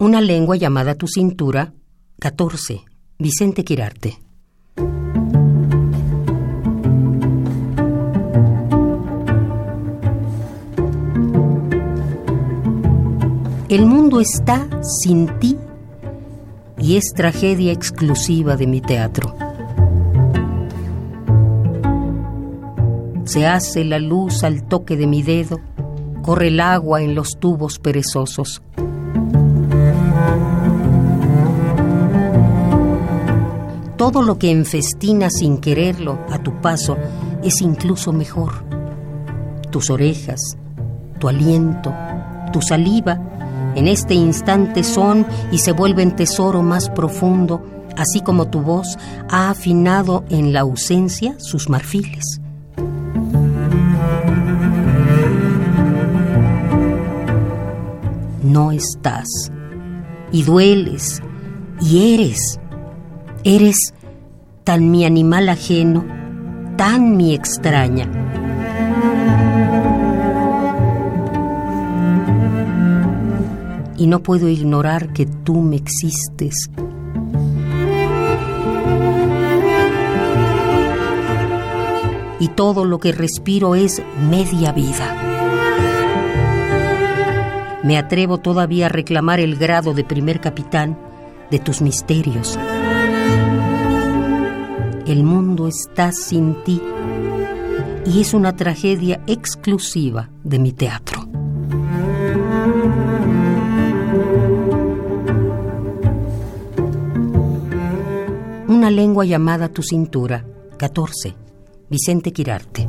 Una lengua llamada tu cintura, 14. Vicente Quirarte. El mundo está sin ti y es tragedia exclusiva de mi teatro. Se hace la luz al toque de mi dedo, corre el agua en los tubos perezosos. Todo lo que enfestina sin quererlo a tu paso es incluso mejor. Tus orejas, tu aliento, tu saliva, en este instante son y se vuelven tesoro más profundo, así como tu voz ha afinado en la ausencia sus marfiles. No estás, y dueles, y eres, eres tan mi animal ajeno, tan mi extraña. y no puedo ignorar que tú me existes. Y todo lo que respiro es media vida. Me atrevo todavía a reclamar el grado de primer capitán de tus misterios. El mundo está sin ti y es una tragedia exclusiva de mi teatro. Una lengua llamada tu cintura. 14. Vicente Quirarte.